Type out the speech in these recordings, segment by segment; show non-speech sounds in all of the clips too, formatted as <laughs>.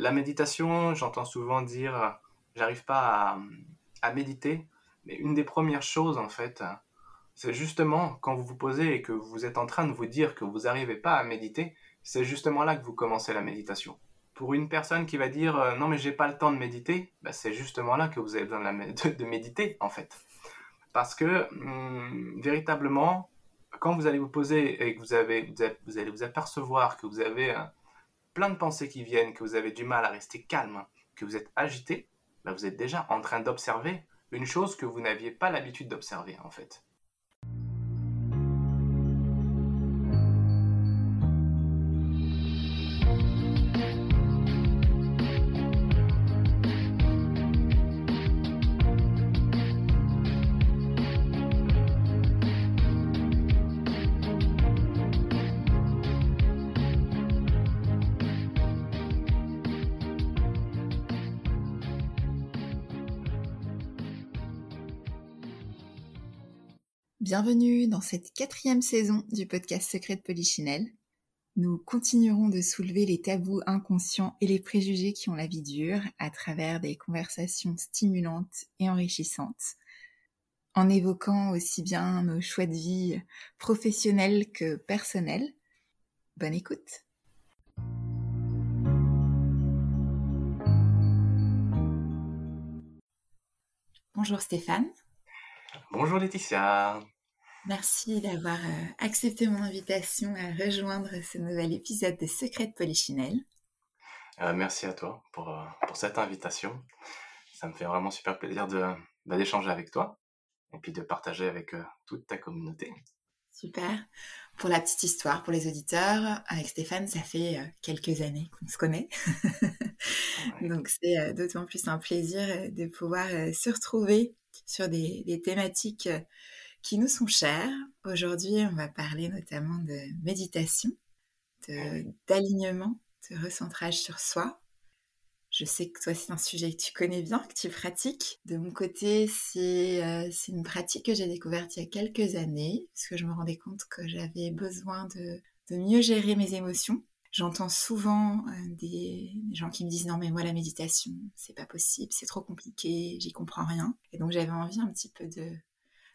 La méditation, j'entends souvent dire, j'arrive pas à, méditer, mais une des premières choses, en fait, c'est justement quand vous vous posez et que vous êtes en train de vous dire que vous n'arrivez pas à méditer, c'est justement là que vous commencez la méditation. Pour une personne qui va dire euh, non mais j'ai pas le temps de méditer, bah, c'est justement là que vous avez besoin de, méditer en fait. Parce que hum, véritablement, quand vous allez vous poser et que vous, avez, vous, allez vous apercevoir que vous avez euh, plein de pensées qui viennent, que vous avez du mal à rester calme, que vous êtes agité, bah, vous êtes déjà en train d'observer une chose que vous n'aviez pas l'habitude d'observer en fait. Bienvenue dans cette quatrième saison du podcast Secret de Polichinelle. Nous continuerons de soulever les tabous inconscients et les préjugés qui ont la vie dure à travers des conversations stimulantes et enrichissantes, en évoquant aussi bien nos choix de vie professionnels que personnels. Bonne écoute. Bonjour Stéphane. Bonjour Laetitia. Merci d'avoir euh, accepté mon invitation à rejoindre ce nouvel épisode de Secrets de Polichinelle. Euh, merci à toi pour, euh, pour cette invitation. Ça me fait vraiment super plaisir bah, d'échanger avec toi et puis de partager avec toute ta communauté. Super. Pour la petite histoire, pour les auditeurs, avec Stéphane, ça fait quelques années qu'on se connaît. Donc c'est d'autant plus un plaisir de pouvoir se retrouver sur des, des thématiques qui nous sont chers. Aujourd'hui, on va parler notamment de méditation, d'alignement, de, recentrage sur soi. Je sais que toi, c'est un sujet que tu connais bien, que tu pratiques. De mon côté, c'est euh, une pratique que j'ai découverte il y a quelques années, parce que je me rendais compte que j'avais besoin de, de, mieux gérer mes émotions. J'entends souvent euh, des, gens qui me disent non mais moi la méditation c'est pas possible, c'est trop compliqué, j'y comprends rien. Et donc j'avais envie un petit peu de,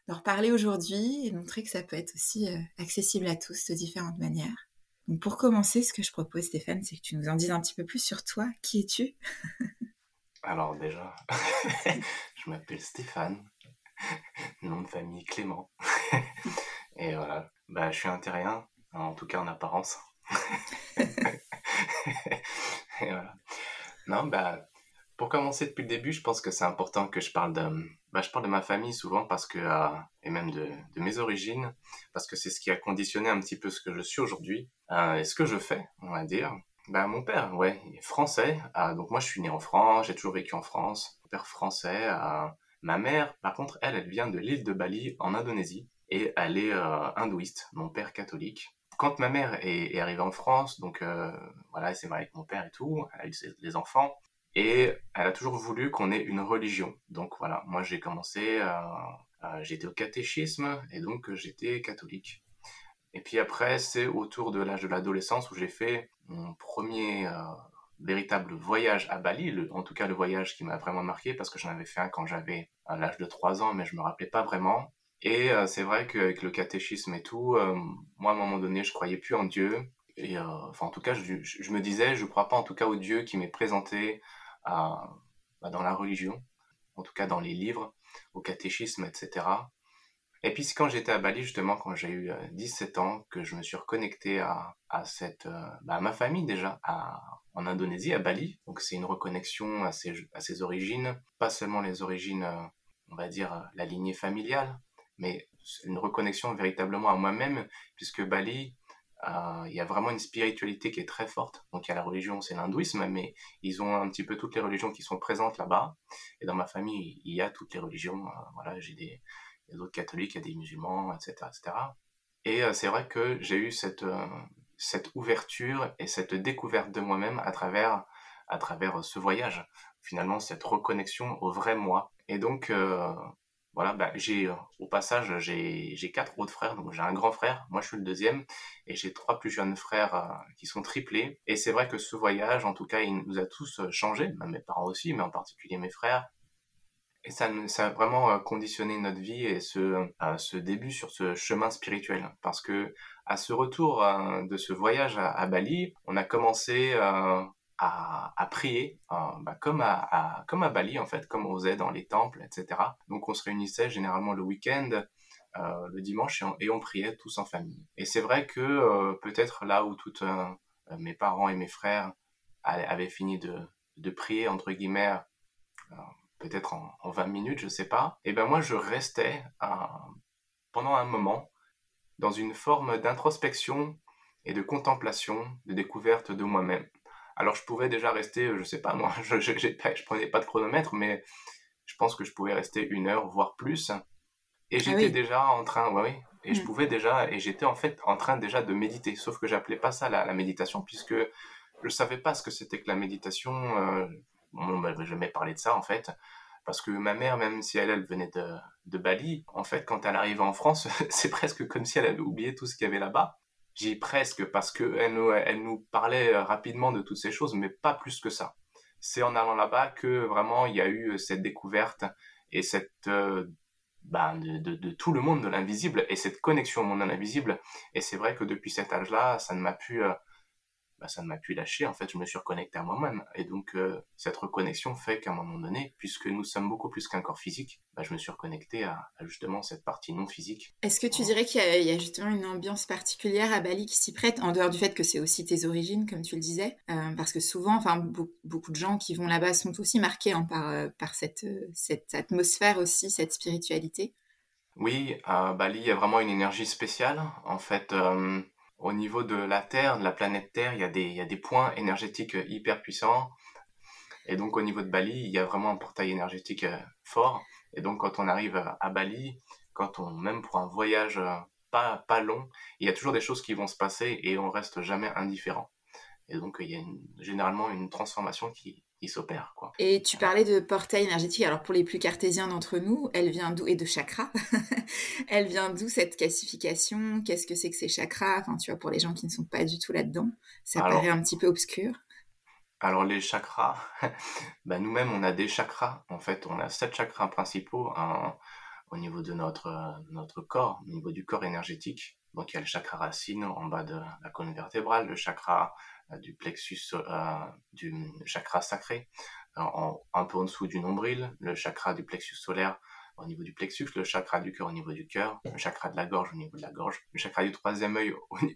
leur parler aujourd'hui et montrer que ça peut être aussi euh, accessible à tous de différentes manières. Donc pour commencer, ce que je propose Stéphane, c'est que tu nous en dises un petit peu plus sur toi. Qui es-tu? <laughs> Alors déjà, <laughs> je m'appelle Stéphane, <laughs> nom de famille Clément. et voilà, bah, je suis un terrien, en tout cas en apparence. et voilà. Non, bah, pour commencer depuis le début, je pense que c'est important que je parle de, bah, je parle de ma famille souvent parce que, euh, et même de, mes origines, parce que c'est ce qui a conditionné un petit peu ce que je suis aujourd'hui euh, et ce que je fais, on va dire. Bah, mon père, ouais, il est français. Euh, donc moi, je suis né en France, j'ai toujours vécu en France. Mon père français. Ma mère, par contre, elle, elle vient de l'île de Bali, en Indonésie, et elle est hindouiste. Mon père catholique. Quand ma mère est, arrivée en France, donc voilà, elle s'est mariée avec mon père et tout, elle a eu des enfants. Et elle a toujours voulu qu'on ait une religion. Donc voilà, moi j'ai commencé, euh, euh, j'étais au catéchisme et donc j'étais catholique. Et puis après, c'est autour de l'âge de l'adolescence où j'ai fait mon premier euh, véritable voyage à Bali, en tout cas le voyage qui m'a vraiment marqué parce que j'en avais fait un quand j'avais l'âge de 3 ans, mais je me rappelais pas vraiment. Et c'est vrai qu'avec le catéchisme et tout, moi à un moment donné, je croyais plus en Dieu. Enfin, en tout cas, je, me disais, je crois pas en tout cas au Dieu qui m'est présenté bah, dans la religion, en tout cas dans les livres, au catéchisme, etc. Et puis quand j'étais à Bali, justement, quand j'ai eu 17 euh, ans, que je me suis reconnecté à, euh, bah, ma famille déjà, en Indonésie, à Bali. Donc c'est une reconnexion à ses, à ses origines, pas seulement les origines, euh, on va dire, la lignée familiale, mais une reconnexion véritablement à moi-même, puisque Bali, il y a vraiment une spiritualité qui est très forte. Donc il y a la religion, c'est l'hindouisme, mais ils ont un petit peu toutes les religions qui sont présentes là-bas. Et dans ma famille, il y a toutes les religions. Euh, voilà, j'ai des, d'autres catholiques, il y a des musulmans, etc., etc. Et euh, c'est vrai que j'ai eu cette cette ouverture et cette découverte de moi-même à travers à travers ce voyage. Finalement, cette reconnexion au vrai moi. Et donc voilà, bah, j'ai au passage j'ai quatre autres frères, donc j'ai un grand frère, moi je suis le deuxième, et j'ai trois plus jeunes frères qui sont triplés. Et c'est vrai que ce voyage, en tout cas, il nous a tous changé, mes parents aussi, mais en particulier mes frères. Et ça, ça a vraiment conditionné notre vie et ce, ce début sur ce chemin spirituel. Parce que à ce retour de ce voyage à, Bali, on a commencé à, prier, bah, comme, à, comme à Bali en fait, comme on faisait dans les temples, etc. Donc on se réunissait généralement le week-end, euh, le dimanche, et on, priait tous en famille. Et c'est vrai que euh, peut-être là où toutes mes parents et mes frères avaient fini de, prier, entre guillemets, peut-être en, 20 minutes, je sais pas. Et ben moi, je restais pendant un moment dans une forme d'introspection et de contemplation, de découverte de moi-même. Alors je pouvais déjà rester, je sais pas moi, <laughs> je, je, je, prenais pas de chronomètre, mais je pense que je pouvais rester une heure, voire plus. Et ah j'étais déjà en train, ouais, oui, et je mm. pouvais déjà, et j'étais en fait en train déjà de méditer, sauf que j'appelais pas ça la, méditation, puisque je savais pas ce que c'était que la méditation. Euh, on m'avait jamais parlé de ça en fait. Parce que ma mère, même si elle, elle venait de, de Bali, en fait, quand elle arrivait en France, <laughs> c'est presque comme si elle avait oublié tout ce qu'il y avait là-bas. J'y presque parce nous, elle nous parlait rapidement de toutes ces choses, mais pas plus que ça. C'est en allant là-bas que vraiment il y a eu cette découverte et cette euh, ben, de, de, tout le monde de l'invisible et cette connexion au monde de l'invisible. Et c'est vrai que depuis cet âge-là, ça ne m'a pu euh, bah, ça ne m'a plus lâché. En fait, je me suis reconnecté à moi-même. Et donc, euh, cette reconnexion fait qu'à un moment donné, puisque nous sommes beaucoup plus qu'un corps physique, bah, je me suis reconnecté à, justement cette partie non physique. Est-ce que tu dirais qu'il y, a justement une ambiance particulière à Bali qui s'y prête, en dehors du fait que c'est aussi tes origines, comme tu le disais? Euh, Parce que souvent, enfin, beaucoup de gens qui vont là-bas sont aussi marqués hein, par, euh, par cette, cette atmosphère aussi, cette spiritualité. Oui, à Bali, il y a vraiment une énergie spéciale. En fait, au niveau de la Terre, de la planète Terre, il y a des, points énergétiques euh, hyper puissants. Et donc au niveau de Bali, il y a vraiment un portail énergétique euh, fort. Et donc quand on arrive à Bali, quand on même pour un voyage euh, pas, pas long, il y a toujours des choses qui vont se passer et on reste jamais indifférent. Et donc il y a généralement une transformation qui, s'opère. Quoi. Et tu parlais de portail énergétique. Alors pour les plus cartésiens d'entre nous, elle vient d'où? Et de chakra. <laughs> elle vient d'où cette classification Qu'est-ce que c'est que ces chakras? Enfin, tu vois, pour les gens qui ne sont pas du tout là-dedans, ça paraît un petit peu obscur. Alors les chakras, <laughs> bah, nous-mêmes on a des chakras. En fait, on a sept chakras principaux au niveau de notre, notre corps, au niveau du corps énergétique. Donc il y a le chakra racine en bas de la colonne vertébrale, le chakra du plexus, euh, du chakra sacré, un peu en dessous du nombril, le chakra du plexus solaire au niveau du plexus, le chakra du cœur au niveau du cœur, le chakra de la gorge au niveau de la gorge, le chakra du troisième œil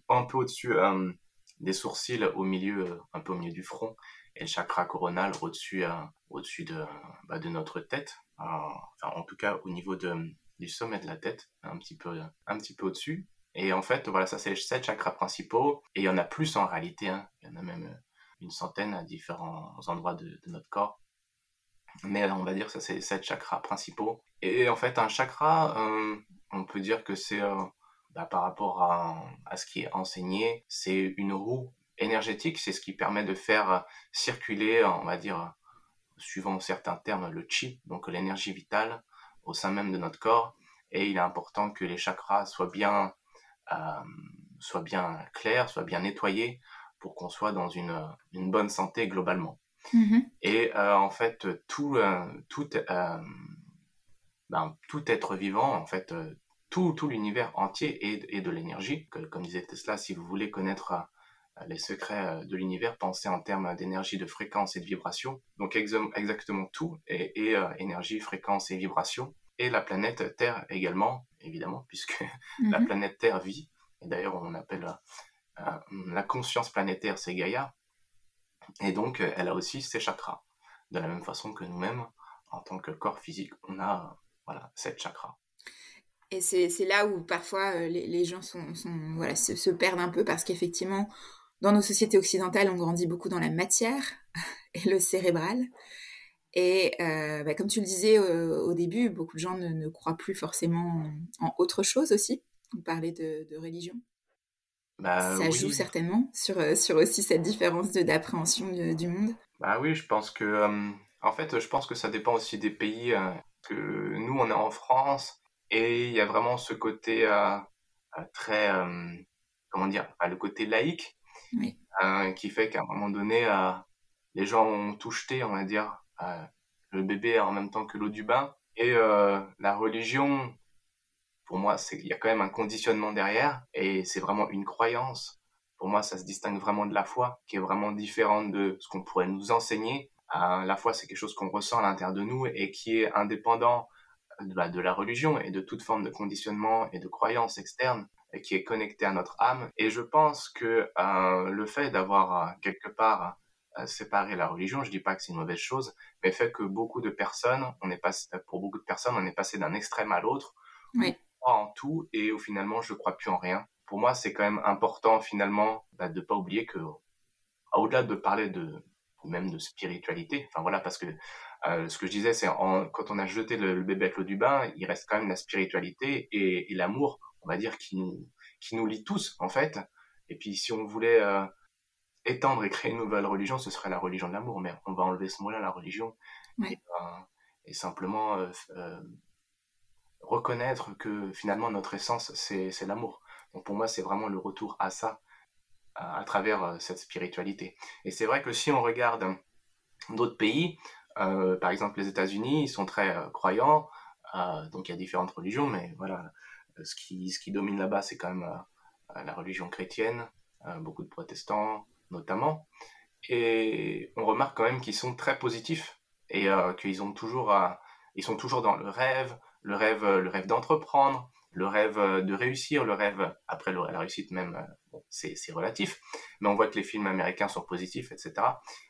un peu au-dessus euh, des sourcils, au milieu, un peu au milieu du front, et le chakra coronal au-dessus, au-dessus de, bah, de notre tête, enfin, en tout cas au niveau de, du sommet de la tête, un petit peu, un petit peu au-dessus. Et en fait, voilà, ça c'est les sept chakras principaux. Et il y en a plus en réalité. Hein. Il y en a même euh, une centaine à différents endroits de, notre corps. Mais on va dire que ça c'est les sept chakras principaux. Et en fait, un chakra, euh, on peut dire que c'est euh, bah, par rapport à, à, ce qui est enseigné, c'est une roue énergétique. C'est ce qui permet de faire circuler, on va dire, suivant certains termes, le chi, donc l'énergie vitale au sein même de notre corps. Et il est important que les chakras soient bien euh, soit bien clair, soit bien nettoyé pour qu'on soit dans une, une, bonne santé globalement. Mm-hmm. Et euh, en fait, tout, euh, tout, ben, tout être vivant, en fait, tout, tout l'univers entier est, est de l'énergie. Comme disait Tesla, si vous voulez connaître les secrets de l'univers, pensez en termes d'énergie, de fréquence et de vibration. Donc exactement tout est, est énergie, fréquence et vibration. Et la planète Terre également évidemment, puisque <laughs> la mhm. planète Terre vit. Et d'ailleurs, on appelle euh, la conscience planétaire, c'est Gaïa. Et donc, elle a aussi ses chakras. De la même façon que nous-mêmes, en tant que corps physique, on a voilà, sept chakras. Et c'est là où parfois euh, les, gens sont, voilà, se, se, perdent un peu parce qu'effectivement, dans nos sociétés occidentales, on grandit beaucoup dans la matière <laughs> et le cérébral. Et euh, bah, comme tu le disais au début, beaucoup de gens ne, croient plus forcément en, autre chose aussi. On parlait de, religion. Bah, ça joue certainement sur, euh, sur aussi cette différence d'appréhension du monde. Bah oui, je pense que, euh, en fait, je pense que ça dépend aussi des pays. que nous, on est en France et il y a vraiment ce côté très, comment dire, le côté laïque qui fait qu'à un moment donné, les gens ont tout jeté, on va dire, le bébé en même temps que l'eau du bain. Et la religion, pour moi, il y a quand même un conditionnement derrière et c'est vraiment une croyance. Pour moi, ça se distingue vraiment de la foi, qui est vraiment différente de ce qu'on pourrait nous enseigner. la foi, c'est quelque chose qu'on ressent à l'intérieur de nous et qui est indépendant de la, de la religion et de toute forme de conditionnement et de croyance externe et qui est connecté à notre âme. Et je pense que euh, le fait d'avoir euh, quelque part euh, séparé la religion, je dis pas que c'est une mauvaise chose, mais fait que beaucoup de personnes, on est passé, pour beaucoup de personnes, on est passé d'un extrême à l'autre. Oui. On croit en tout et au finalement, je crois plus en rien. Pour moi, c'est quand même important finalement bah, de pas oublier que, au-delà de parler de même de spiritualité, enfin voilà, parce que ce que je disais, c'est quand on a jeté le, bébé avec l'eau du bain, il reste quand même la spiritualité et, et l'amour on va dire, qui nous, qui nous lie tous, en fait. Et puis, si on voulait euh, étendre et créer une nouvelle religion, ce serait la religion de l'amour. Mais on va enlever ce mot-là, la religion, et, euh, simplement euh, reconnaître que finalement, notre essence, c'est l'amour. Donc, pour moi, c'est vraiment le retour à ça, à, travers cette spiritualité. Et c'est vrai que si on regarde d'autres pays, par exemple les États-Unis, ils sont très croyants, donc il y a différentes religions, mais voilà, ce qui, ce qui domine là-bas, c'est quand même euh, la religion chrétienne, euh, beaucoup de protestants notamment. Et on remarque quand même qu'ils sont très positifs et euh, qu'ils ont toujours, ils sont toujours dans le rêve, le rêve, le rêve d'entreprendre, le rêve de réussir, le rêve après la réussite même, c'est relatif, mais on voit que les films américains sont positifs, etc.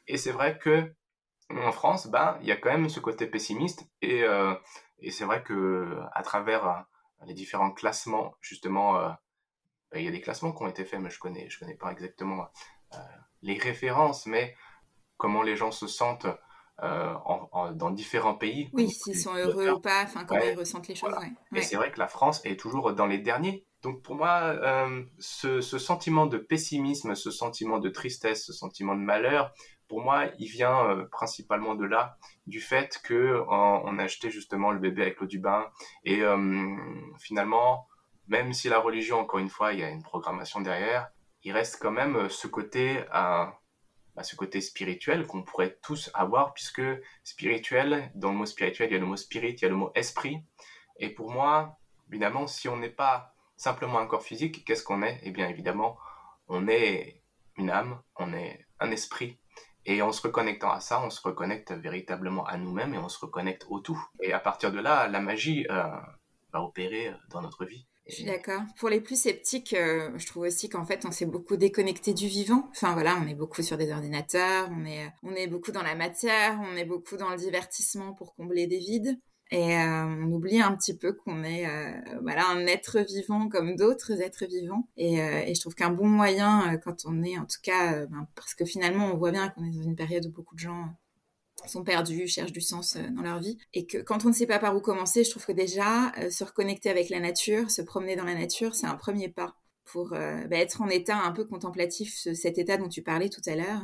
Et c'est vrai que en France, ben, il y a quand même ce côté pessimiste et, et c'est vrai que à travers les différents classements, justement, euh, bah, il y a des classements qui ont été faits, mais je connais, je connais pas exactement euh, les références, mais comment les gens se sentent euh, dans différents pays. Oui, s'ils sont heureux ou pas, enfin comment ils ressentent les choses. Et c'est vrai que la France est toujours dans les derniers. Donc pour moi, ce, ce, sentiment de pessimisme, ce sentiment de tristesse, ce sentiment de malheur, pour moi, il vient euh, principalement de là, du fait que on a jeté justement le bébé avec l'eau du bain. Et euh, finalement, même si la religion, encore une fois, il y a une programmation derrière, il reste quand même euh, ce côté, bah, ce côté spirituel qu'on pourrait tous avoir, puisque spirituel, dans le mot spirituel, il y a le mot spirit, il y a le mot esprit. Et pour moi, évidemment, si on n'est pas simplement un corps physique, qu'est-ce qu'on est? Eh bien, évidemment, on est une âme, on est un esprit, et en se reconnectant à ça, on se reconnecte véritablement à nous-mêmes et on se reconnecte au tout. Et à partir de là, la magie euh, va opérer euh, dans notre vie. Je suis d'accord. Pour les plus sceptiques, euh, je trouve aussi qu'en fait, on s'est beaucoup déconnecté du vivant. Enfin voilà, on est beaucoup sur des ordinateurs, on est, on est beaucoup dans la matière, on est beaucoup dans le divertissement pour combler des vides. Et euh, on oublie un petit peu qu'on est euh, voilà un être vivant comme d'autres êtres vivants. Et, euh, et je trouve qu'un bon moyen, quand on est en tout cas, ben, parce que finalement on voit bien qu'on est dans une période où beaucoup de gens sont perdus, cherchent du sens dans leur vie. Et que quand on ne sait pas par où commencer, je trouve que déjà se reconnecter avec la nature, se promener dans la nature, c'est un premier pas pour ben, être en état un peu contemplatif, cet état dont tu parlais tout à l'heure.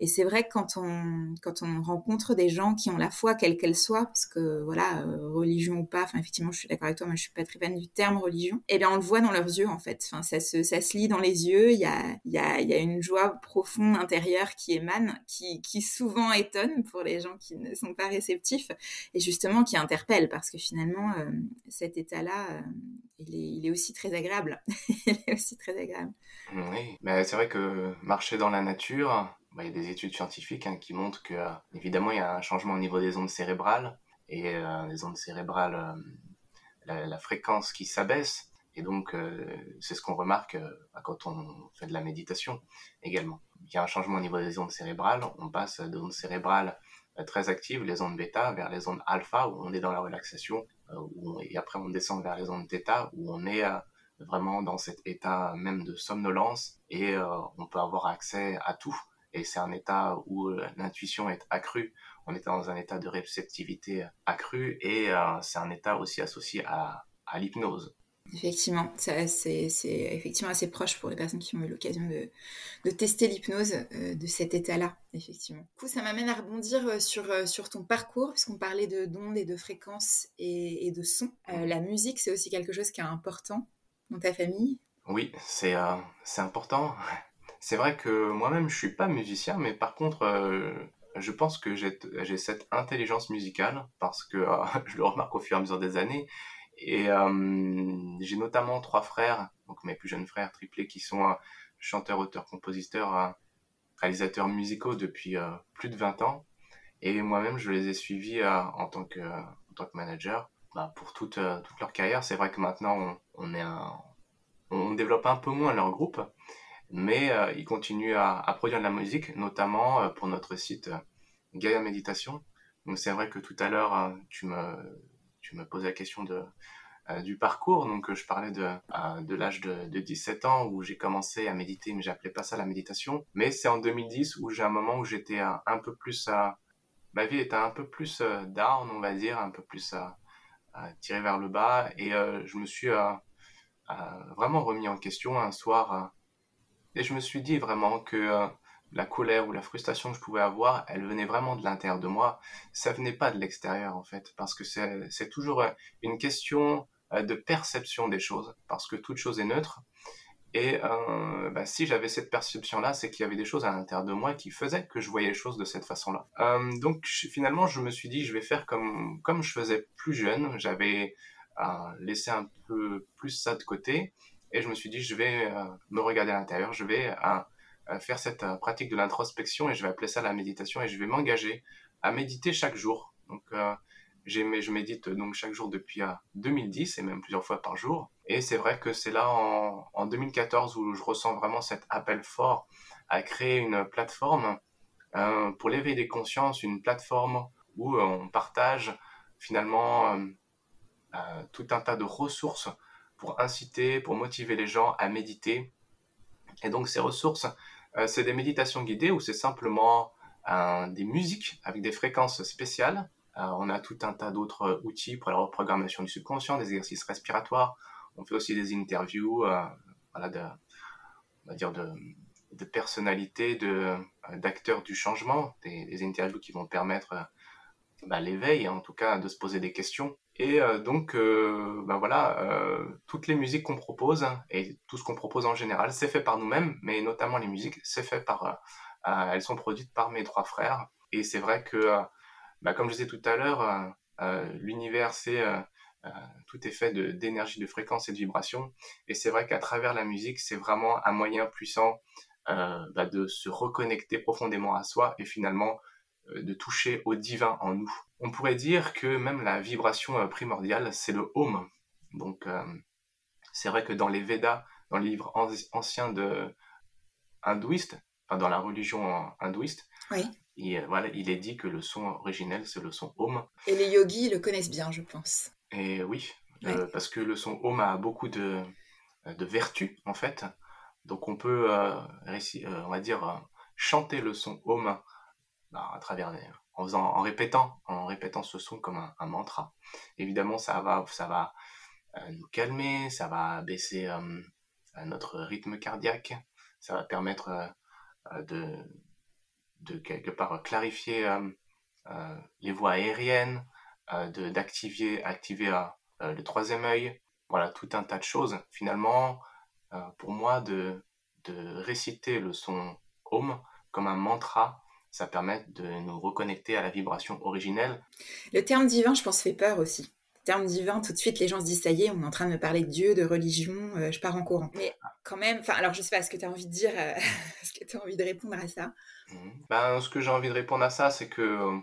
Et c'est vrai que quand on, quand on rencontre des gens qui ont la foi, quelle qu'elle soit, parce que voilà, euh, religion ou pas, effectivement, je suis d'accord avec toi, moi je suis pas très fan du terme religion, eh bien on le voit dans leurs yeux en fait. Enfin, ça se, ça se lit dans les yeux, il y a, y, a, y a une joie profonde intérieure qui émane, qui, qui souvent étonne pour les gens qui ne sont pas réceptifs, et justement qui interpelle, parce que finalement, euh, cet état-là, euh, il, est, il est aussi très agréable. <laughs> il est aussi très agréable. Oui, mais c'est vrai que marcher dans la nature, bah, y a des études scientifiques hein, qui montrent que, euh, évidemment, il y a un changement au niveau des ondes cérébrales. Et euh, les ondes cérébrales, euh, la, fréquence qui s'abaisse. Et donc, c'est ce qu'on remarque quand on fait de la méditation également. Il y a un changement au niveau des ondes cérébrales. On passe des ondes cérébrales très actives, les ondes bêta, vers les ondes alpha, où on est dans la relaxation. et après, on descend vers les ondes theta, où on est vraiment dans cet état même de somnolence et on peut avoir accès à tout et c'est un état où euh, l'intuition est accrue, on est dans un état de réceptivité accrue et euh, c'est un état aussi associé à, à l'hypnose. Effectivement, c'est effectivement assez proche pour les personnes qui ont eu l'occasion de, tester l'hypnose euh, de cet état-là, effectivement. Du coup, ça m'amène à rebondir sur, sur ton parcours, puisqu'on parlait d'ondes et de fréquences et, de sons. la musique, c'est aussi quelque chose qui est important dans ta famille? Oui, c'est important. C'est vrai que moi-même, je suis pas musicien, mais par contre, je pense que j'ai cette intelligence musicale, parce que <laughs> je le remarque au fur et à mesure des années et euh, j'ai notamment trois frères, donc mes plus jeunes frères triplés, qui sont euh, chanteurs, auteurs, compositeurs, euh, réalisateurs musicaux depuis plus de 20 ans. Et moi-même, je les ai suivis en, tant que, manager bah, pour toute, leur carrière. C'est vrai que maintenant, on développe un peu moins leur groupe, mais ils continuent à, à, produire de la musique, notamment pour notre site Gaia Méditation. Donc c'est vrai que tout à l'heure, tu me tu poses la question euh, du parcours. Donc, je parlais de, euh, l'âge de, de, 17 ans où j'ai commencé à méditer, mais j'appelais pas ça la méditation. Mais c'est en 2010 où j'ai un moment où j'étais un, peu plus ma vie était un peu plus euh, down, on va dire, un peu plus à, tirer vers le bas. Et je me suis vraiment remis en question un soir. Et je me suis dit vraiment que la colère ou la frustration que je pouvais avoir, elle venait vraiment de l'intérieur de moi. Ça venait pas de l'extérieur en fait, parce que c'est toujours euh, une question euh, de perception des choses, parce que toute chose est neutre. Et euh, bah, si j'avais cette perception-là, c'est qu'il y avait des choses à l'intérieur de moi qui faisaient que je voyais les choses de cette façon-là. Euh, donc finalement, je me suis dit, je vais faire comme comme je faisais plus jeune. J'avais euh, laissé un peu plus ça de côté, et je me suis dit, je vais me regarder à l'intérieur, je vais faire cette euh, pratique de l'introspection et je vais appeler ça la méditation et je vais m'engager à méditer chaque jour. Donc, euh, je médite donc chaque jour depuis 2010 euh, et même plusieurs fois par jour. Et c'est vrai que c'est là en, en, 2014 où je ressens vraiment cet appel fort à créer une plateforme euh, pour l'éveil des consciences, une plateforme où on partage finalement euh, tout un tas de ressources pour inciter, pour motiver les gens à méditer. Et donc ces ressources, euh, c'est des méditations guidées ou c'est simplement euh, des musiques avec des fréquences spéciales. Euh, on a tout un tas d'autres outils pour la reprogrammation du subconscient, des exercices respiratoires. On fait aussi des interviews, de, on va dire de personnalités, de, d'acteurs du changement, des, interviews qui vont permettre bah, l'éveil, en tout cas, de se poser des questions. Et euh, donc, euh, ben voilà, euh, toutes les musiques qu'on propose et tout ce qu'on propose en général, c'est fait par nous-mêmes, mais notamment les musiques, c'est fait par, elles sont produites par mes trois frères. Et c'est vrai que, ben, comme je disais tout à l'heure, l'univers, c'est tout est fait d'énergie, de, fréquence et de vibration. Et c'est vrai qu'à travers la musique, c'est vraiment un moyen puissant ben, de se reconnecter profondément à soi et finalement de toucher au divin en nous. On pourrait dire que même la vibration euh, primordiale, c'est le home. Donc, euh, c'est vrai que dans les Védas, dans les livres anciens de hindouistes, enfin dans la religion hindouiste, il, voilà, il est dit que le son originel, c'est le son Om. Et les yogis le connaissent bien, je pense. Et oui, parce que le son Om a beaucoup de, de vertus, en fait. Donc on peut, on va dire, chanter le son Om bah, à travers en faisant, en répétant, en répétant ce son comme un, mantra. Évidemment, ça va, ça va euh, nous calmer, ça va baisser euh, notre rythme cardiaque, ça va permettre euh, de, de quelque part clarifier les voies aériennes, d'activer, activer le troisième œil. Voilà, tout un tas de choses. Finalement, pour moi, de, de réciter le son Om comme un mantra, ça permet de nous reconnecter à la vibration originelle. Le terme divin, je pense, fait peur aussi. Le terme divin, tout de suite, les gens se disent, ça y est, on est en train de me parler de Dieu, de religion, euh, je pars en courant. Mais quand même, enfin, alors je sais pas ce que tu as envie de dire, euh, <laughs> ce que tu as envie de répondre à ça? Mhm. Ben, ce que j'ai envie de répondre à ça, c'est que euh,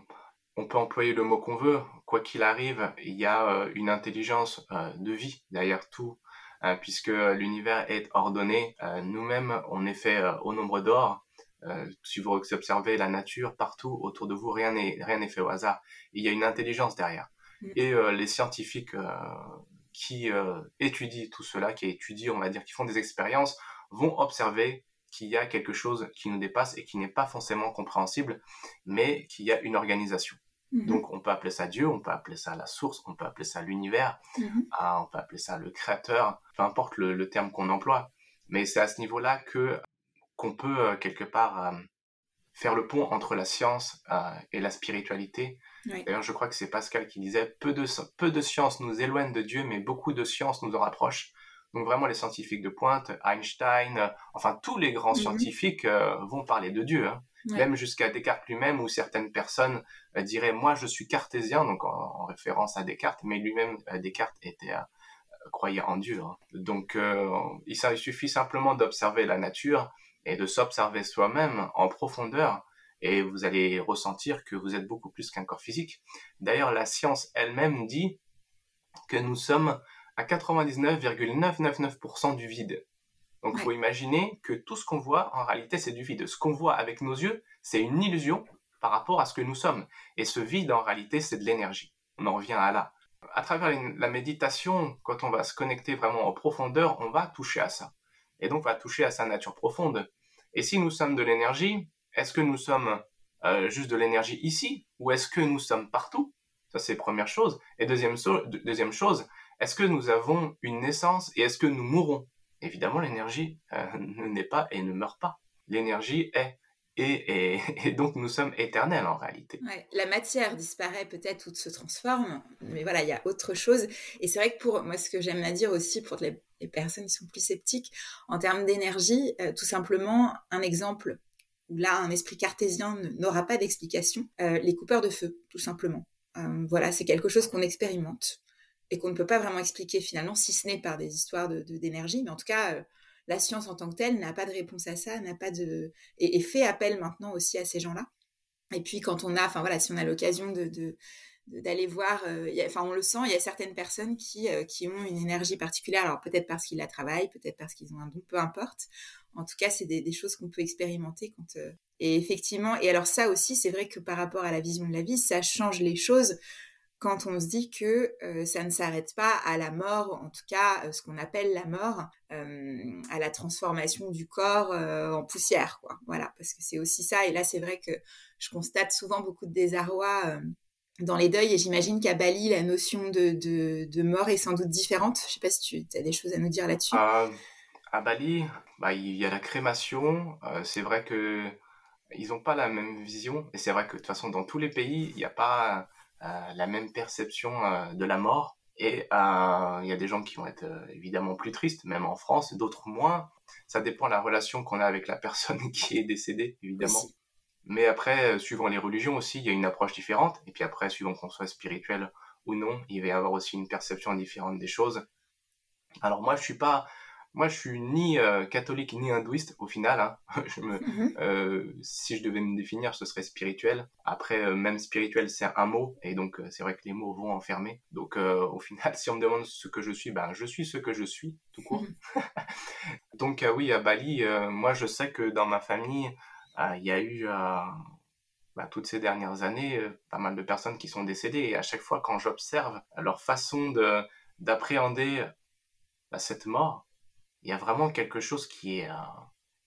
on peut employer le mot qu'on veut. Quoi qu'il arrive, il y a une intelligence de vie derrière tout, puisque l'univers est ordonné. Nous-mêmes, on est fait au nombre d'or euh, si vous observez la nature partout autour de vous, rien n'est rien n'est fait au hasard. Il y a une intelligence derrière. Mm. Et euh, les scientifiques euh, qui étudient tout cela, qui étudient, on va dire, qui font des expériences, vont observer qu'il y a quelque chose qui nous dépasse et qui n'est pas forcément compréhensible, mais qu'il y a une organisation. Mhm. Donc on peut appeler ça Dieu, on peut appeler ça la source, on peut appeler ça l'univers, mhm. ah, on peut appeler ça le créateur, peu importe le, terme qu'on emploie. Mais c'est à ce niveau-là que qu'on peut euh, quelque part euh, faire le pont entre la science euh, et la spiritualité. D'ailleurs, je crois que c'est Pascal qui disait peu de peu de science nous éloigne de Dieu, mais beaucoup de science nous en rapproche. Donc vraiment les scientifiques de pointe, Einstein, enfin tous les grands mhm. scientifiques vont parler de Dieu. Hein même jusqu'à Descartes lui-même, où certaines personnes euh, diraient moi je suis cartésien, donc en, référence à Descartes, mais lui-même euh, Descartes était euh, croyait en Dieu. Hein. Donc il, suffit simplement d'observer la nature et de s'observer soi-même en profondeur et vous allez ressentir que vous êtes beaucoup plus qu'un corps physique. D'ailleurs, la science elle-même dit que nous sommes à 99,999% du vide. Donc il faut imaginer que tout ce qu'on voit, en réalité, c'est du vide. Ce qu'on voit avec nos yeux, c'est une illusion par rapport à ce que nous sommes. Et ce vide, en réalité, c'est de l'énergie. On en revient à là. À travers la méditation, quand on va se connecter vraiment en profondeur, on va toucher à ça. Et donc, on va toucher à sa nature profonde. Et si nous sommes de l'énergie, est-ce que nous sommes euh, juste de l'énergie ici ou est-ce que nous sommes partout? Ça, c'est première chose. Et deuxième, chose, est-ce que nous avons une naissance et est-ce que nous mourrons évidemment, l'énergie euh, ne n'est pas et ne meurt pas. L'énergie est. Et, et, <laughs> donc nous sommes éternels en réalité. la matière disparaît peut-être ou se transforme, mais voilà, il y a autre chose. Et c'est vrai que pour moi, ce que j'aime à dire aussi pour les, personnes qui sont plus sceptiques en termes d'énergie, euh, tout simplement, un exemple où là, un esprit cartésien n'aura pas d'explication, euh, les coupeurs de feu, tout simplement. voilà, c'est quelque chose qu'on expérimente et qu'on ne peut pas vraiment expliquer finalement, si ce n'est par des histoires d'énergie. De, mais en tout cas, euh, la science en tant que telle n'a pas de réponse à ça, n'a pas de et, fait appel maintenant aussi à ces gens-là. Et puis quand on a, enfin voilà, si on a l'occasion de, d'aller voir, euh, enfin on le sent, il y a certaines personnes qui, euh, qui ont une énergie particulière, alors peut-être parce qu'ils la travaillent, peut-être parce qu'ils ont un don, peu importe. En tout cas, c'est des, choses qu'on peut expérimenter quand. et effectivement, et alors ça aussi, c'est vrai que par rapport à la vision de la vie, ça change les choses quand on se dit que euh, ça ne s'arrête pas à la mort, en tout cas euh, ce qu'on appelle la mort, euh, à la transformation du corps en poussière, quoi. Voilà, parce que c'est aussi ça. Et là, c'est vrai que je constate souvent beaucoup de désarroi dans les deuils, et j'imagine qu'à Bali, la notion de, de, mort est sans doute différente. Je sais pas si tu as des choses à nous dire là-dessus. à Bali, bah, il y a la crémation. c'est vrai que ils n'ont pas la même vision, et c'est vrai que de toute façon, dans tous les pays, il n'y a pas euh, la même perception euh, de la mort. Et euh, il y a des gens qui vont être évidemment plus tristes, même en France, d'autres moins. Ça dépend de la relation qu'on a avec la <laughs> personne qui est décédée, évidemment. Mais après, suivant les religions aussi, il y a une approche différente. Et puis après, suivant qu'on soit spirituel ou non, il va y avoir aussi une perception différente des choses. Alors moi, je suis pas moi, je suis ni euh, catholique ni hindouiste au final. Hein. <laughs> Mhm. Euh, si je devais me définir, ce serait spirituel. Après, euh, même spirituel, c'est un mot, et donc c'est vrai que les mots vont enfermer. Donc, au final, <laughs> si on me demande ce que je suis, ben, je suis ce que je suis, tout court. Mhm. <laughs> donc, oui, à Bali, moi, je sais que dans ma famille, il y a eu bah, toutes ces dernières années pas mal de personnes qui sont décédées, et à chaque fois, quand j'observe leur façon de d'appréhender bah, cette mort, il y a vraiment quelque chose qui est, euh,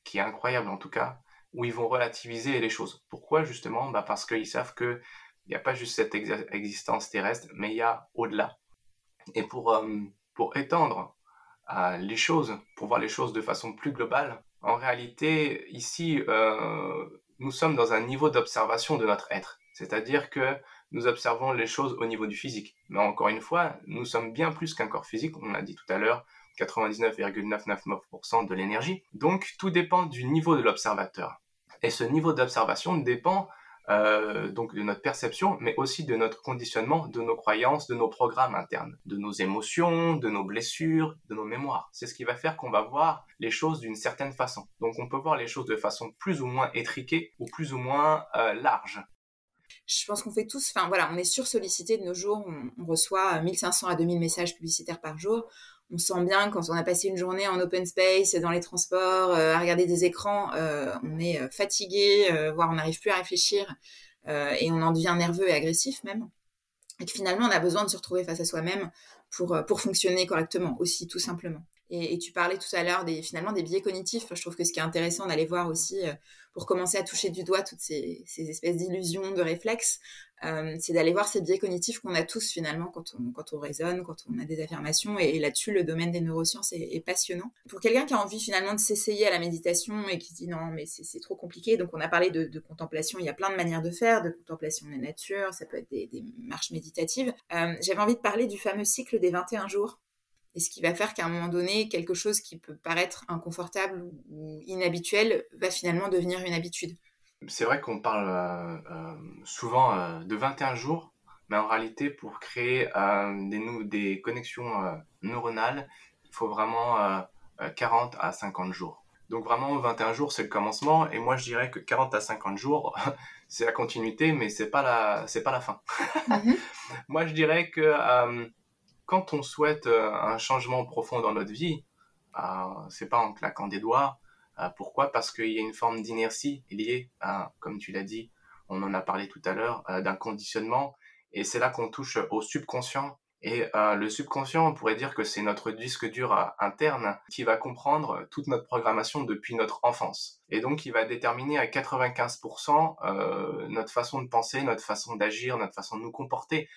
qui est incroyable en tout cas, où ils vont relativiser les choses. Pourquoi justement? Bah Parce qu'ils savent qu'il n'y a pas juste cette existence terrestre, mais il y a au-delà. Et pour, euh, pour étendre euh, les choses, pour voir les choses de façon plus globale, en réalité, ici, nous sommes dans un niveau d'observation de notre être. C'est-à-dire que nous observons les choses au niveau du physique. Mais encore une fois, nous sommes bien plus qu'un corps physique, on l'a dit tout à l'heure, 99,999% de l'énergie. Donc tout dépend du niveau de l'observateur. Et ce niveau d'observation dépend euh, donc de notre perception, mais aussi de notre conditionnement, de nos croyances, de nos programmes internes, de nos émotions, de nos blessures, de nos mémoires. C'est ce qui va faire qu'on va voir les choses d'une certaine façon. Donc on peut voir les choses de façon plus ou moins étriquée ou plus ou moins euh, large. Je pense qu'on fait tous, enfin voilà, on est sursollicité de nos jours, on, on reçoit 1500 à 2000 messages publicitaires par jour on sent bien quand on a passé une journée en open space, dans les transports, euh, à regarder des écrans, euh, on est euh, fatigué, voire on n'arrive plus à réfléchir et on en devient nerveux et agressif même. Et que finalement, on a besoin de se retrouver face à soi-même pour, fonctionner correctement aussi, tout simplement. Et, tu parlais tout à l'heure des, finalement des biais cognitifs. Je trouve que ce qui est intéressant d'aller voir aussi, pour commencer à toucher du doigt toutes ces, espèces d'illusions, de réflexes, euh, c'est d'aller voir ces biais cognitifs qu'on a tous finalement quand on, quand on raisonne, quand on a des affirmations. Et, là-dessus, le domaine des neurosciences est, passionnant. Pour quelqu'un qui a envie finalement de s'essayer à la méditation et qui dit non, mais c'est trop compliqué. Donc on a parlé de, contemplation, il y a plein de manières de faire, de contemplation de la nature, ça peut être des, marches méditatives. Euh, j'avais envie de parler du fameux cycle des 21 jours et ce qui va faire qu'à un moment donné, quelque chose qui peut paraître inconfortable ou inhabituel va finalement devenir une habitude. C'est vrai qu'on parle euh, euh, souvent euh, de 21 jours, mais en réalité, pour créer des, des, connexions neuronales, il faut vraiment 40 à 50 jours. Donc vraiment, 21 jours, c'est le commencement, et moi je dirais que 40 à 50 jours, <laughs> c'est la continuité, mais c'est pas la, c'est pas la fin. Mhm. <laughs> moi je dirais que quand on souhaite euh, un changement profond dans notre vie, euh, c'est pas en claquant des doigts. Euh, pourquoi? Parce qu'il y a une forme d'inertie liée comme tu l'as dit, on en a parlé tout à l'heure, d'un conditionnement. Et c'est là qu'on touche au subconscient. Et le subconscient, on pourrait dire que c'est notre disque dur interne qui va comprendre toute notre programmation depuis notre enfance. Et donc, il va déterminer à 95% notre façon de penser, notre façon d'agir, notre façon de nous comporter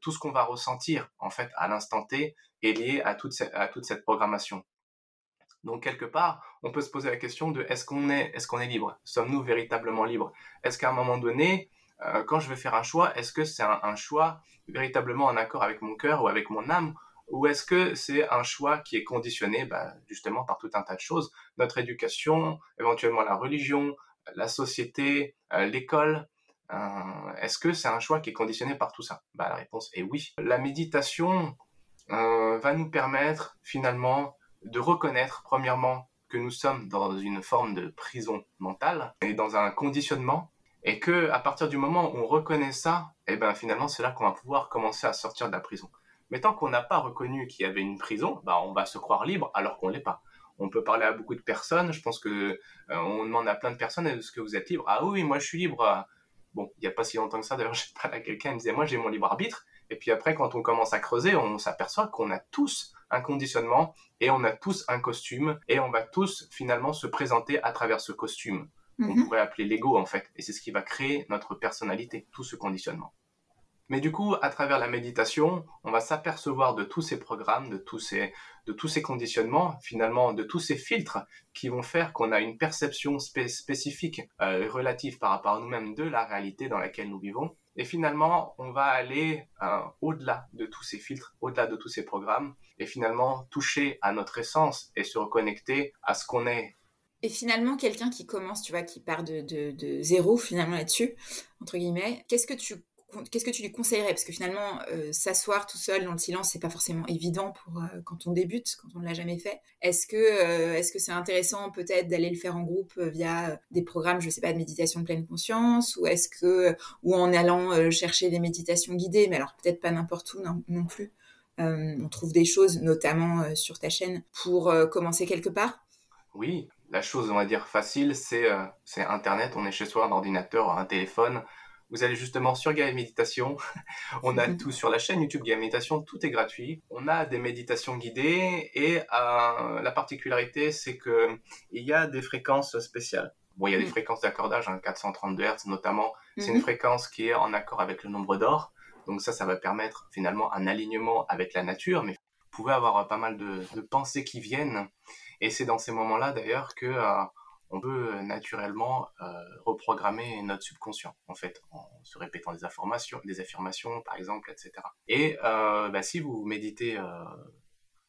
tout ce qu'on va ressentir en fait à l'instant T est lié à toute, cette, programmation. Donc quelque part, on peut se poser la question de est-ce qu'on est, est, qu'on est libre? Sommes-nous véritablement libres? Est-ce qu'à un moment donné, euh, quand je vais faire un choix, est-ce que c'est un, choix véritablement en accord avec mon cœur ou avec mon âme? Ou est-ce que c'est un choix qui est conditionné bah, justement par tout un tas de choses? Notre éducation, éventuellement la religion, la société, euh, l'école, euh, est-ce que c'est un choix qui est conditionné par tout ça? Bah, La réponse est oui. La méditation euh, va nous permettre finalement de reconnaître premièrement que nous sommes dans une forme de prison mentale et dans un conditionnement et que à partir du moment où on reconnaît ça, et eh ben finalement c'est là qu'on va pouvoir commencer à sortir de la prison. Mais tant qu'on n'a pas reconnu qu'il y avait une prison, bah on va se croire libre alors qu'on l'est pas. On peut parler à beaucoup de personnes. Je pense que euh, on demande à plein de personnes est-ce que vous êtes libre? Ah oui, moi je suis libre. Bon, il n'y a pas si longtemps que ça, d'ailleurs, <laughs> j'ai parlé à quelqu'un, il me disait, moi j'ai mon libre arbitre. Et puis après, quand on commence à creuser, on s'aperçoit qu'on a tous un conditionnement et on a tous un costume et on va tous finalement se présenter à travers ce costume. On mhm. pourrait appeler l'ego en fait. Et c'est ce qui va créer notre personnalité, tout ce conditionnement. Mais du coup, à travers la méditation, on va s'apercevoir de tous ces programmes, de tous ces, de tous ces conditionnements, finalement, de tous ces filtres qui vont faire qu'on a une perception spécifique, euh, relative par rapport à nous-mêmes de la réalité dans laquelle nous vivons. Et finalement, on va aller euh, au-delà de tous ces filtres, au-delà de tous ces programmes, et finalement toucher à notre essence et se reconnecter à ce qu'on est. Et finalement, quelqu'un qui commence, tu vois, qui part de, de, de zéro finalement là-dessus, entre guillemets, qu'est-ce que tu qu'est-ce que tu lui conseillerais? Parce que finalement, euh, s'asseoir tout seul dans le silence, c'est pas forcément évident pour euh, quand on débute, quand on ne l'a jamais fait. Est-ce que euh, est-ce que c'est intéressant peut-être d'aller le faire en groupe via des programmes, je sais pas, de méditation pleine conscience, ou est-ce que ou en allant chercher des méditations guidées, mais alors peut-être pas n'importe où non, non plus. on trouve des choses, notamment sur ta chaîne, pour commencer quelque part? Oui, la chose, on va dire facile, c'est c'est Internet. On est chez soi, un ordinateur, un téléphone vous allez justement sur Gaia Méditation. <laughs> On a tout sur la chaîne YouTube Gaia Méditation, tout est gratuit. On a des méditations guidées et euh, la particularité, c'est que il y a des fréquences spéciales. Bon, il y a des mm. fréquences d'accordage, hein, 432 Hz notamment. C'est une mm-hmm. fréquence qui est en accord avec le nombre d'or. Donc ça, ça va permettre finalement un alignement avec la nature. Mais vous pouvez avoir pas mal de, pensées qui viennent. Et c'est dans ces moments-là d'ailleurs que euh, on peut euh, naturellement euh, reprogrammer notre subconscient, en fait, en se répétant des affirmations, des affirmations, par exemple, etc. Et euh, bah, si vous méditez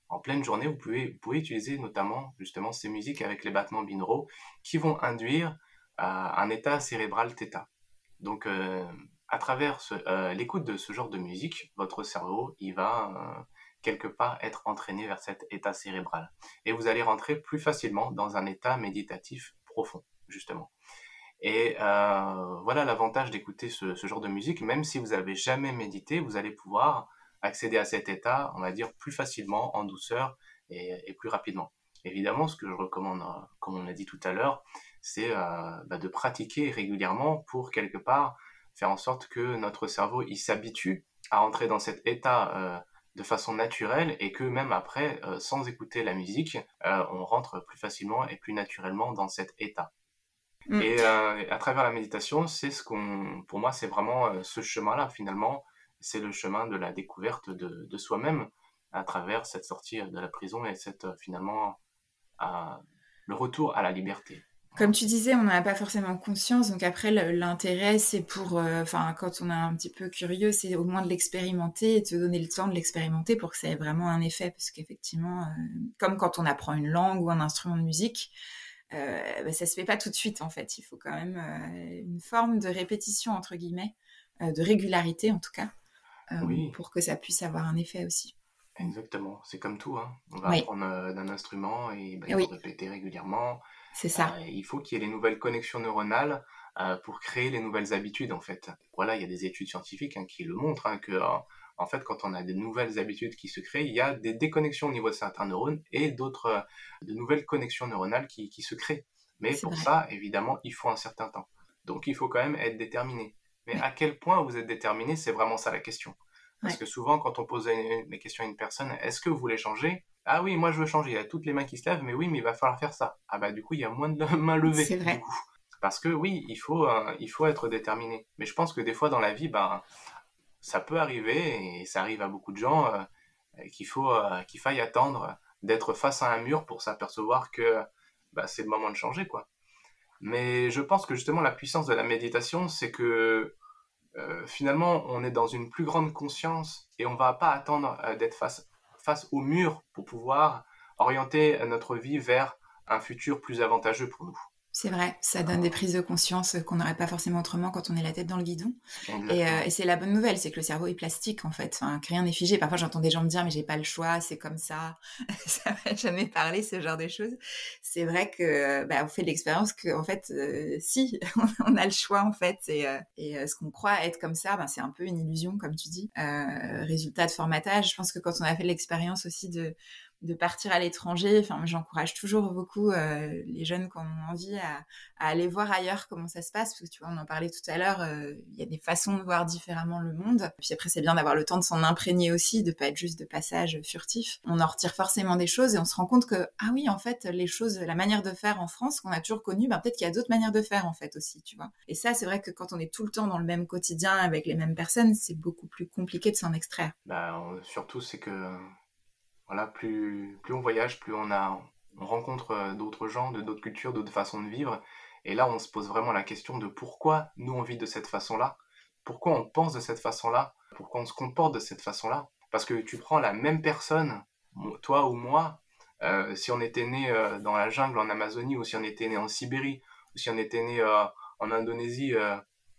en pleine journée, vous pouvez, utiliser notamment justement ces musiques avec les battements binauraux qui vont induire un état cérébral θ. Donc, à travers l'écoute de ce genre de musique, votre cerveau, il va quelque part être entraîné vers cet état cérébral. Et vous allez rentrer plus facilement dans un état méditatif profond, justement. Et euh, voilà l'avantage d'écouter ce, genre de musique, même si vous n'avez jamais médité, vous allez pouvoir accéder à cet état, on va dire, plus facilement, en douceur et, plus rapidement. Évidemment, ce que je recommande, euh, comme on l'a dit tout à l'heure, c'est euh, bah, de pratiquer régulièrement pour quelque part faire en sorte que notre cerveau il s'habitue à entrer dans cet état de façon naturelle et que même après, euh, sans écouter la musique, euh, on rentre plus facilement et plus naturellement dans cet état. Mm. Et à travers la méditation, c'est ce qu'on, pour moi, c'est vraiment ce chemin-là finalement, c'est le chemin de la découverte de, de soi-même à travers cette sortie de la prison et cette finalement le retour à la liberté. Comme tu disais, on n'en a pas forcément conscience. Donc après, l'intérêt, c'est pour, euh, enfin, quand on est un petit peu curieux, c'est au moins de l'expérimenter et de se donner le temps de l'expérimenter pour que ça ait vraiment un effet. Parce qu'effectivement, euh, comme quand on apprend une langue ou un instrument de musique, euh, bah, ça se fait pas tout de suite en fait. Il faut quand même euh, une forme de répétition entre guillemets, de régularité en tout cas, pour que ça puisse avoir un effet aussi. Exactement, c'est comme tout. Hein. On va apprendre d'un instrument et bah, il faut répéter régulièrement. C'est ça. Euh, il faut qu'il y ait les nouvelles connexions neuronales euh, pour créer les nouvelles habitudes, en fait. Voilà, il y a des études scientifiques hein, qui le montrent, hein, que en fait, quand on a des nouvelles habitudes qui se créent, il y a des déconnexions au niveau de certains neurones et d'autres, euh, de nouvelles connexions neuronales qui, qui se créent. Mais pour ça, évidemment, il faut un certain temps. Donc, il faut quand même être déterminé. Mais à quel point vous êtes déterminé, c'est vraiment ça la question. Parce que souvent, quand on pose les questions à une personne, est-ce que vous voulez changer? Ah oui, moi je veux changer. Il y a toutes les mains qui se lèvent, mais oui, mais il va falloir faire ça. Ah bah du coup, il y a moins de <laughs> mains levées. C'est vrai. Parce que oui, il faut, euh, il faut être déterminé. Mais je pense que des fois dans la vie, ben, ça peut arriver, et ça arrive à beaucoup de gens, euh, qu'il faut, euh, qu'il faille attendre d'être face à un mur pour s'apercevoir que bah, c'est le moment de changer, quoi. Mais je pense que justement la puissance de la méditation, c'est que finalement on est dans une plus grande conscience et on va pas attendre d'être face face au mur pour pouvoir orienter notre vie vers un futur plus avantageux pour nous. C'est vrai, ça donne des prises de conscience qu'on n'aurait pas forcément autrement quand on est la tête dans le guidon. Euh, et, c'est la bonne nouvelle, c'est que le cerveau est plastique en fait, enfin, rien n'est figé. Parfois j'entends des gens me dire mais j'ai pas le choix, c'est comme ça. <laughs> ça m'a jamais parlé ce genre de choses. C'est vrai que bah, on fait l'expérience que en fait euh, si <laughs> on a le choix en fait et, euh, et ce qu'on croit être comme ça, ben, c'est un peu une illusion comme tu dis. résultat de formatage, je pense que quand on a fait l'expérience aussi de de partir à l'étranger. Enfin, j'encourage toujours beaucoup euh, les jeunes qui ont envie à, aller voir ailleurs comment ça se passe. Parce que tu vois, on en parlait tout à l'heure, euh, il y a des façons de voir différemment le monde. Puis après, c'est bien d'avoir le temps de s'en imprégner aussi, de pas être juste de passage furtif. On en retire forcément des choses et on se rend compte que, ah oui, en fait, les choses, la manière de faire en France qu'on a toujours connue, ben, peut-être qu'il y a d'autres manières de faire en fait aussi, tu vois. Et ça, c'est vrai que quand on est tout le temps dans le même quotidien avec les mêmes personnes, c'est beaucoup plus compliqué de s'en extraire. Bah, surtout, c'est que voilà, plus, plus on voyage, plus on, a, on rencontre euh, d'autres gens, de d'autres cultures, d'autres façons de vivre. Et là, on se pose vraiment la question de pourquoi nous on vit de cette façon-là, pourquoi on pense de cette façon-là, pourquoi on se comporte de cette façon-là? Parce que tu prends la même personne, toi ou moi, euh, si on était né euh, dans la jungle en Amazonie, ou si on était né en Sibérie, ou si on était né en Indonésie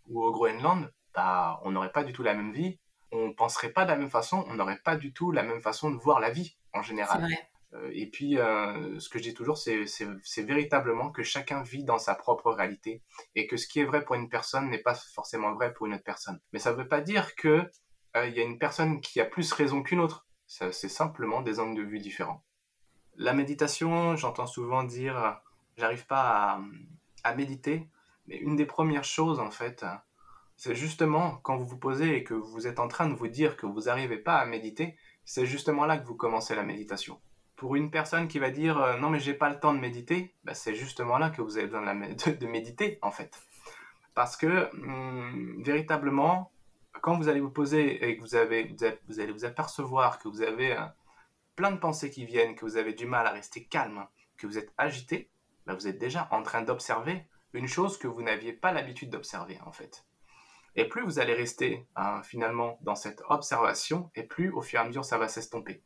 ou au Groenland, bah, on n'aurait pas du tout la même vie, on penserait pas de la même façon, on n'aurait pas du tout la même façon de voir la vie en général. Euh, et puis, euh, ce que je dis toujours, c'est véritablement que chacun vit dans sa propre réalité et que ce qui est vrai pour une personne n'est pas forcément vrai pour une autre personne. Mais ça ne veut pas dire que euh, il y a une personne qui a plus raison qu'une autre. C'est simplement des angles de vue différents. La méditation, j'entends souvent dire, j'arrive pas à, à méditer, mais une des premières choses en fait, c'est justement quand vous vous posez et que vous êtes en train de vous dire que vous n'arrivez pas à méditer, c'est justement là que vous commencez la méditation. Pour une personne qui va dire euh, non mais j'ai pas le temps de méditer, bah, c'est justement là que vous avez besoin de, méditer en fait. Parce que hum, véritablement, quand vous allez vous poser et que vous, avez, vous, allez vous apercevoir que vous avez euh, plein de pensées qui viennent, que vous avez du mal à rester calme, que vous êtes agité, bah, vous êtes déjà en train d'observer une chose que vous n'aviez pas l'habitude d'observer en fait. Et plus vous allez rester hein, finalement dans cette observation, et plus au fur et à mesure ça va s'estomper.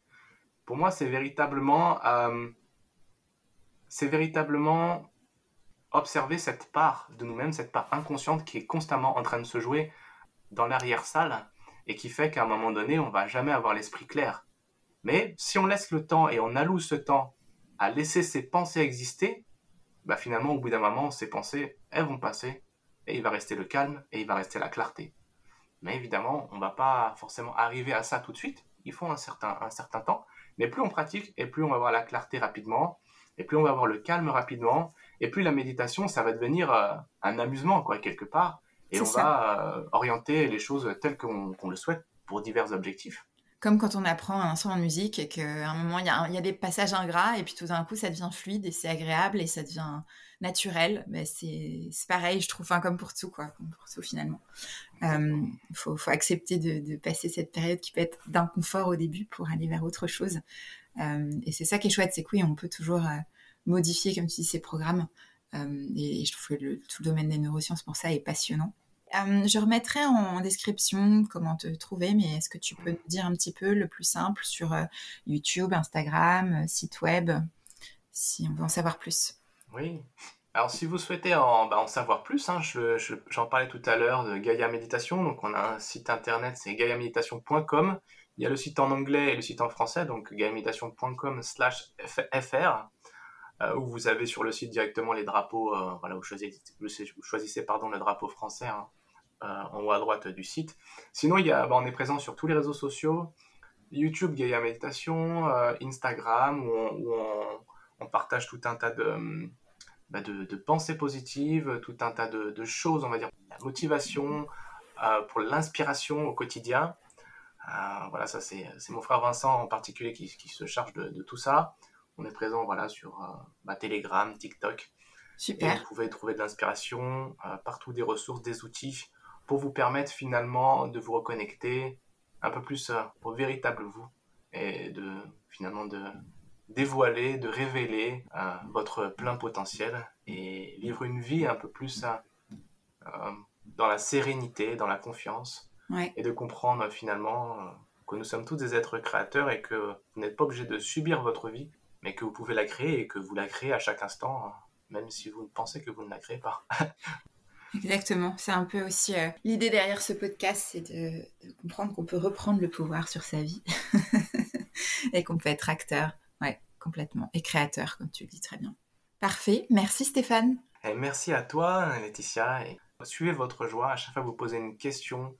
Pour moi, c'est véritablement, euh, c'est véritablement observer cette part de nous-mêmes, cette part inconsciente qui est constamment en train de se jouer dans l'arrière-salle et qui fait qu'à un moment donné, on va jamais avoir l'esprit clair. Mais si on laisse le temps et on alloue ce temps à laisser ces pensées exister, bah finalement, au bout d'un moment, ces pensées, elles vont passer et il va rester le calme et il va rester la clarté. Mais évidemment, on ne va pas forcément arriver à ça tout de suite. Il faut un certain, un certain temps. Mais plus on pratique, et plus on va avoir la clarté rapidement, et plus on va avoir le calme rapidement, et plus la méditation, ça va devenir euh, un amusement, quoi, quelque part. Et on va euh, orienter les choses telles qu'on le souhaite pour divers objectifs comme quand on apprend un instrument de musique et qu'à un moment, il y, a des passages ingrats et puis tout d'un coup, ça devient fluide et c'est agréable et ça devient naturel. Ben, c'est pareil, je trouve, comme pour tout, quoi, comme pour tout finalement. Il euh, faut, accepter de, passer cette période qui peut être d'inconfort au début pour aller vers autre chose. Euh, et c'est ça qui est chouette, c'est que oui, on peut toujours euh, modifier, comme tu dis, ces programmes. et, je trouve que tout le domaine des neurosciences pour ça est passionnant. Euh, je remettrai en description comment te trouver, mais est-ce que tu peux nous dire un petit peu le plus simple sur euh, YouTube, Instagram, euh, site web, si on veut en savoir plus? Oui. Alors, si vous souhaitez en, bah, savoir plus, hein, j'en parlais tout à l'heure de Gaia Méditation. Donc, on a un site internet, c'est gaiaméditation.com. Il y a le site en anglais et le site en français, donc gaiaméditation.com/slash fr. où vous avez sur le site directement les drapeaux, voilà, vous choisissez, pardon, le drapeau français, hein, en haut à droite du site. Sinon, il y a, bah, on est présent sur tous les réseaux sociaux, YouTube Gaia Méditation, euh, Instagram, où, on, partage tout un tas de, bah, de, pensées positives, tout un tas de, choses, on va dire, la motivation, euh, pour l'inspiration au quotidien. voilà, ça c'est mon frère Vincent en particulier qui, se charge de, tout ça. On est présent voilà, sur bah, Telegram, TikTok. Super. vous pouvez trouver de l'inspiration, partout des ressources, des outils pour vous permettre finalement de vous reconnecter un peu plus euh, au véritable vous et de finalement de dévoiler, de révéler euh, votre plein potentiel et vivre une vie un peu plus euh, dans la sérénité, dans la confiance et de comprendre finalement que nous sommes tous des êtres créateurs et que vous n'êtes pas obligé de subir votre vie, mais que vous pouvez la créer et que vous la créez à chaque instant, même si vous pensez que vous ne la créez pas. <laughs> Exactement. C'est un peu aussi euh, l'idée derrière ce podcast, c'est de, comprendre qu'on peut reprendre le pouvoir sur sa vie <laughs> et qu'on peut être acteur, ouais, complètement, et créateur, comme tu le dis très bien. Parfait. Merci Stéphane. Merci à toi, Laetitia. Et suivez votre joie. À chaque fois que vous posez une question,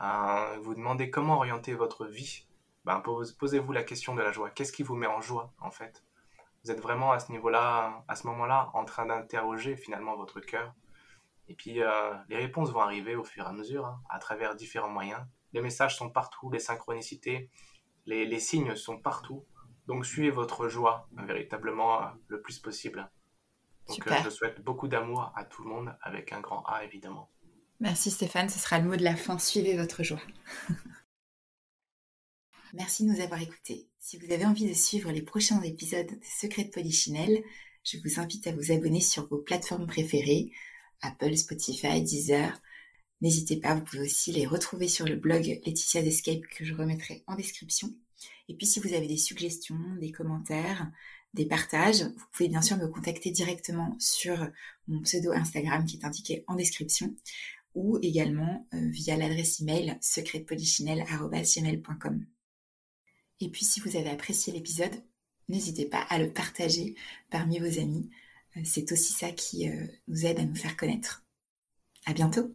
euh, vous demandez comment orienter votre vie, ben, posez-vous la question de la joie. Qu'est-ce qui vous met en joie, en fait? Vous êtes vraiment à ce niveau-là, à ce moment-là, en train d'interroger finalement votre cœur et puis, euh, les réponses vont arriver au fur et à mesure, hein, à travers différents moyens. Les messages sont partout, les synchronicités, les, signes sont partout. Donc, suivez votre joie véritablement euh, le plus possible. Donc, euh, je souhaite beaucoup d'amour à tout le monde, avec un grand A, évidemment. Merci Stéphane, ce sera le mot de la fin. Suivez votre joie. <laughs> Merci de nous avoir écoutés. Si vous avez envie de suivre les prochains épisodes de Secret de Polichinelle, je vous invite à vous abonner sur vos plateformes préférées Apple, Spotify, Deezer. N'hésitez pas, vous pouvez aussi les retrouver sur le blog Laetitia Escape que je remettrai en description. Et puis si vous avez des suggestions, des commentaires, des partages, vous pouvez bien sûr me contacter directement sur mon pseudo Instagram qui est indiqué en description ou également euh, via l'adresse email secretpolichinelle.com. Et puis si vous avez apprécié l'épisode, n'hésitez pas à le partager parmi vos amis c'est aussi ça qui euh, nous aide à nous faire connaître. À bientôt!